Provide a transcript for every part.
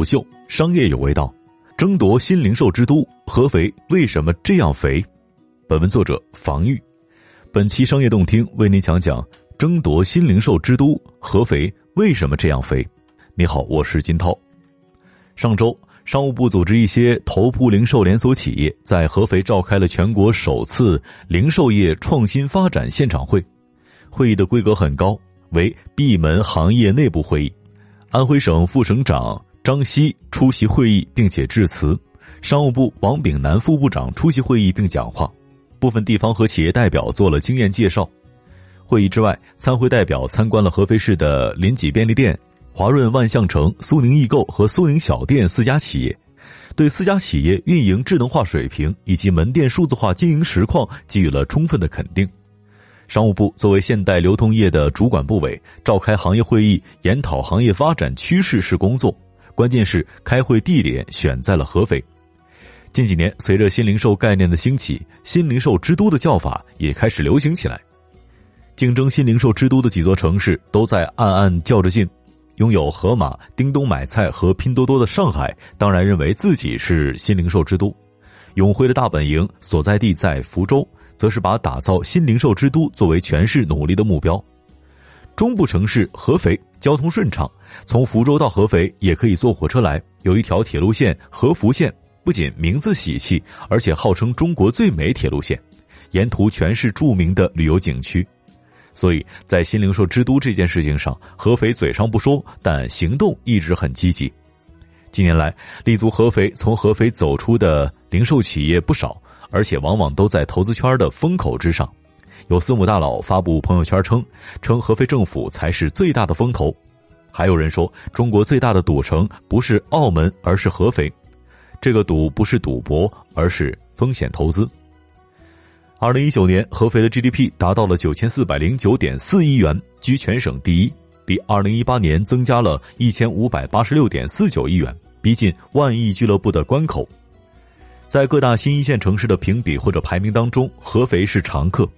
虎嗅，商业有味道，争夺新零售之都，合肥为什么这样肥？本文作者防御。本期商业动听为您讲讲争夺新零售之都，合肥为什么这样肥？你好，我是金涛。上周，商务部组织一些头部零售连锁企业在合肥召开了全国首次零售业创新发展现场会，会议的规格很高，为闭门行业内部会议。安徽省副省长张希出席会议并且致辞，商务部王炳南副部长出席会议并讲话，部分地方和企业代表做了经验介绍。会议之外，参会代表参观了合肥市的林己便利店、华润万象城、苏宁易购和苏宁小店四家企业，对四家企业运营智能化水平以及门店数字化经营实况给予了充分的肯定。商务部作为现代流通业的主管部委，召开行业会议，研讨行业发展趋势是工作。关键是开会地点选在了合肥。近几年，随着新零售概念的兴起，新零售之都的叫法也开始流行起来。竞争新零售之都的几座城市都在暗暗较着劲。拥有盒马、叮咚买菜和拼多多的上海，当然认为自己是新零售之都。永辉的大本营所在地在福州。则是把打造新零售之都作为全市努力的目标。中部城市合肥交通顺畅，从福州到合肥也可以坐火车来。有一条铁路线合福线，不仅名字喜气，而且号称中国最美铁路线，沿途全是著名的旅游景区。所以在新零售之都这件事情上，合肥嘴上不说，但行动一直很积极。近年来，立足合肥从合肥走出的零售企业不少。而且往往都在投资圈的风口之上，有私募大佬发布朋友圈称，称合肥政府才是最大的风投，还有人说中国最大的赌城不是澳门，而是合肥，这个赌不是赌博，而是风险投资。二零一九年，合肥的 GDP 达到了九千四百零九点四亿元，居全省第一，比二零一八年增加了一千五百八十六点四九亿元，逼近万亿俱乐部的关口。在各大新一线城市的评比或者排名当中，合肥是常客，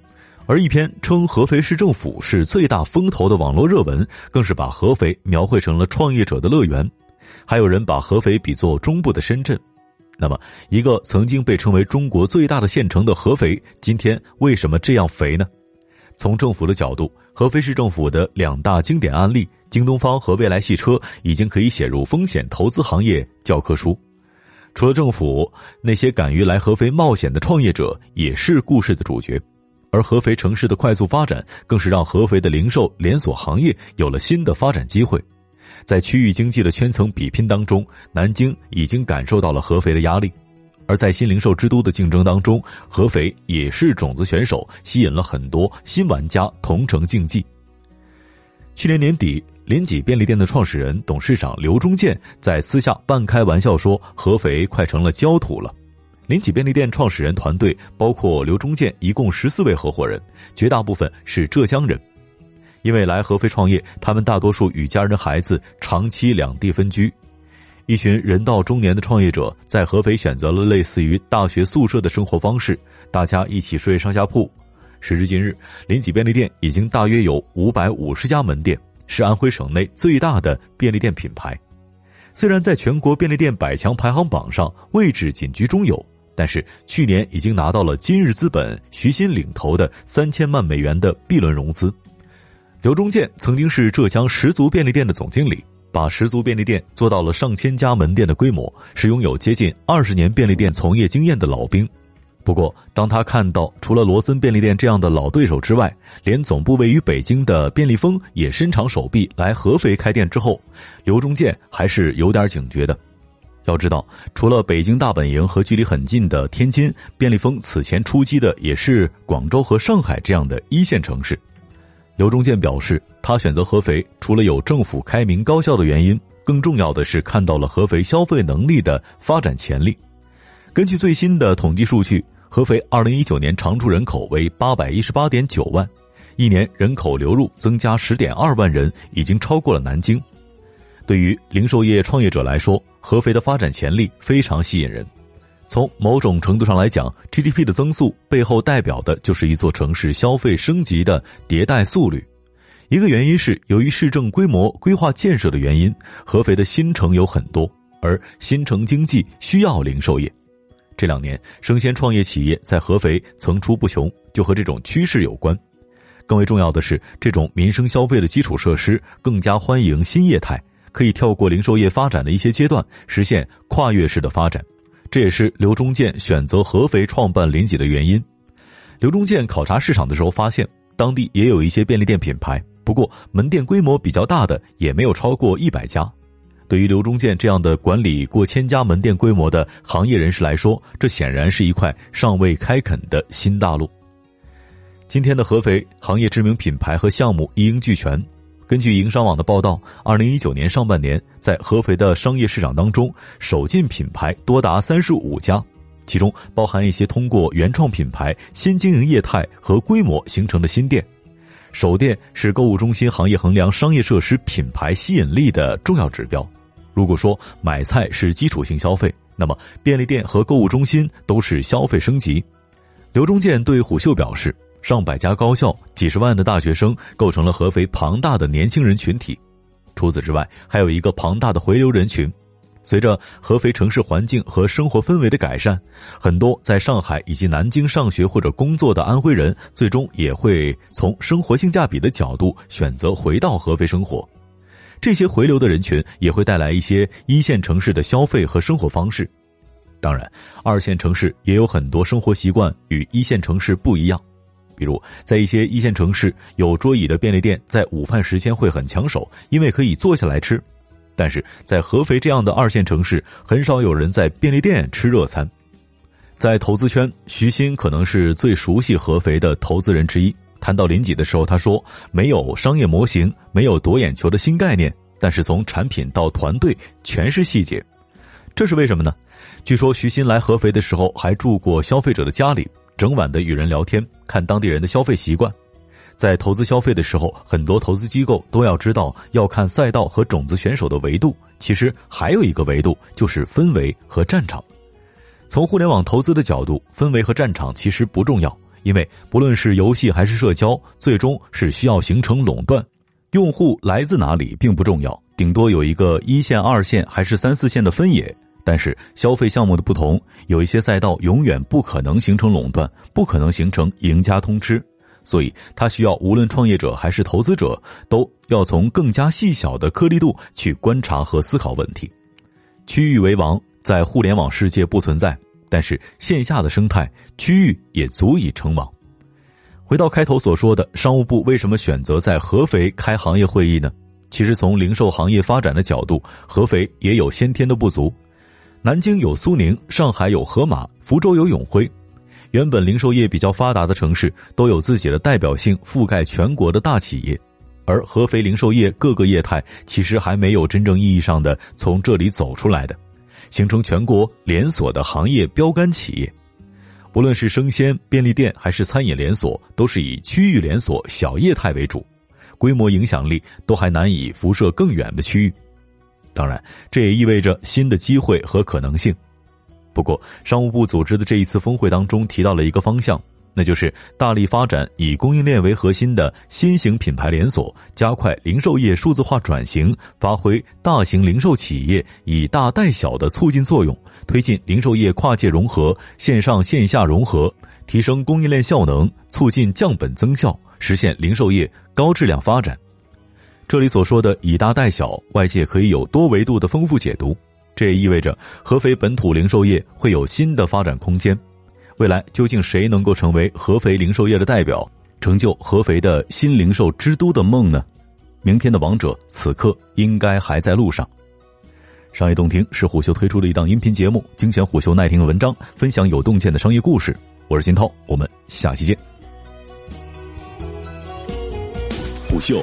而一篇称合肥市政府是最大风投的网络热文，更是把合肥描绘成了创业者的乐园。还有人把合肥比作中部的深圳。那么，一个曾经被称为中国最大的县城的合肥，今天为什么这样肥呢？从政府的角度，合肥市政府的两大经典案例——京东方和未来汽车，已经可以写入风险投资行业教科书。除了政府，那些敢于来合肥冒险的创业者也是故事的主角，而合肥城市的快速发展，更是让合肥的零售连锁行业有了新的发展机会。在区域经济的圈层比拼当中，南京已经感受到了合肥的压力，而在新零售之都的竞争当中，合肥也是种子选手，吸引了很多新玩家同城竞技。去年年底。林己便利店的创始人、董事长刘忠建在私下半开玩笑说：“合肥快成了焦土了。”林己便利店创始人团队包括刘忠建，一共十四位合伙人，绝大部分是浙江人。因为来合肥创业，他们大多数与家人的、孩子长期两地分居。一群人到中年的创业者在合肥选择了类似于大学宿舍的生活方式，大家一起睡上下铺。时至今日，林己便利店已经大约有五百五十家门店。是安徽省内最大的便利店品牌，虽然在全国便利店百强排行榜上位置仅居中游，但是去年已经拿到了今日资本徐新领投的三千万美元的 B 轮融资。刘忠建曾经是浙江十足便利店的总经理，把十足便利店做到了上千家门店的规模，是拥有接近二十年便利店从业经验的老兵。不过，当他看到除了罗森便利店这样的老对手之外，连总部位于北京的便利蜂也伸长手臂来合肥开店之后，刘忠建还是有点警觉的。要知道，除了北京大本营和距离很近的天津，便利蜂此前出击的也是广州和上海这样的一线城市。刘忠建表示，他选择合肥，除了有政府开明高效的原因，更重要的是看到了合肥消费能力的发展潜力。根据最新的统计数据。合肥二零一九年常住人口为八百一十八点九万，一年人口流入增加十点二万人，已经超过了南京。对于零售业创业者来说，合肥的发展潜力非常吸引人。从某种程度上来讲，GDP 的增速背后代表的就是一座城市消费升级的迭代速率。一个原因是由于市政规模规划建设的原因，合肥的新城有很多。而新城经济需要零售业。这两年，生鲜创业企业在合肥层出不穷，就和这种趋势有关。更为重要的是，这种民生消费的基础设施更加欢迎新业态，可以跳过零售业发展的一些阶段，实现跨越式的发展。这也是刘忠建选择合肥创办临济的原因。刘忠建考察市场的时候发现，当地也有一些便利店品牌，不过门店规模比较大的也没有超过一百家。对于刘忠建这样的管理过千家门店规模的行业人士来说，这显然是一块尚未开垦的新大陆。今天的合肥行业知名品牌和项目一应俱全。根据营商网的报道，二零一九年上半年，在合肥的商业市场当中，首进品牌多达三十五家，其中包含一些通过原创品牌、新经营业态和规模形成的新店。首店是购物中心行业衡量商业设施品牌吸引力的重要指标。如果说买菜是基础性消费，那么便利店和购物中心都是消费升级。刘忠建对虎嗅表示。上百家高校、几十万的大学生构成了合肥庞大的年轻人群体。除此之外，还有一个庞大的回流人群。随着合肥城市环境和生活氛围的改善，很多在上海以及南京上学或者工作的安徽人，最终也会从生活性价比的角度选择回到合肥生活。这些回流的人群也会带来一些一线城市的消费和生活方式。当然，二线城市也有很多生活习惯与一线城市不一样。比如，在一些一线城市，有桌椅的便利店在午饭时间会很抢手，因为可以坐下来吃；但是在合肥这样的二线城市，很少有人在便利店吃热餐。在投资圈，徐新可能是最熟悉合肥的投资人之一。谈到临济的时候，他说：“没有商业模型，没有夺眼球的新概念，但是从产品到团队全是细节。”这是为什么呢？据说徐新来合肥的时候还住过消费者的家里。整晚的与人聊天，看当地人的消费习惯。在投资消费的时候，很多投资机构都要知道要看赛道和种子选手的维度。其实还有一个维度，就是氛围和战场。从互联网投资的角度，氛围和战场其实不重要，因为不论是游戏还是社交，最终是需要形成垄断。用户来自哪里并不重要，顶多有一个一线、二线还是三四线的分野。但是消费项目的不同，有一些赛道永远不可能形成垄断，不可能形成赢家通吃，所以它需要无论创业者还是投资者，都要从更加细小的颗粒度去观察和思考问题。区域为王，在互联网世界不存在，但是线下的生态区域也足以成王。回到开头所说的，商务部为什么选择在合肥开行业会议呢？其实从零售行业发展的角度，合肥也有先天的不足。南京有苏宁，上海有盒马，福州有永辉，原本零售业比较发达的城市都有自己的代表性、覆盖全国的大企业，而合肥零售业各个业态其实还没有真正意义上的从这里走出来的，形成全国连锁的行业标杆企业。不论是生鲜、便利店还是餐饮连锁，都是以区域连锁小业态为主，规模影响力都还难以辐射更远的区域。当然，这也意味着新的机会和可能性。不过，商务部组织的这一次峰会当中提到了一个方向，那就是大力发展以供应链为核心的新型品牌连锁，加快零售业数字化转型，发挥大型零售企业以大带小的促进作用，推进零售业跨界融合、线上线下融合，提升供应链效能，促进降本增效，实现零售业高质量发展。这里所说的以大带小，外界可以有多维度的丰富解读。这也意味着合肥本土零售业会有新的发展空间。未来究竟谁能够成为合肥零售业的代表，成就合肥的新零售之都的梦呢？明天的王者此刻应该还在路上。商业洞听是虎嗅推出的一档音频节目，精选虎嗅耐听的文章，分享有洞见的商业故事。我是金涛，我们下期见。虎嗅。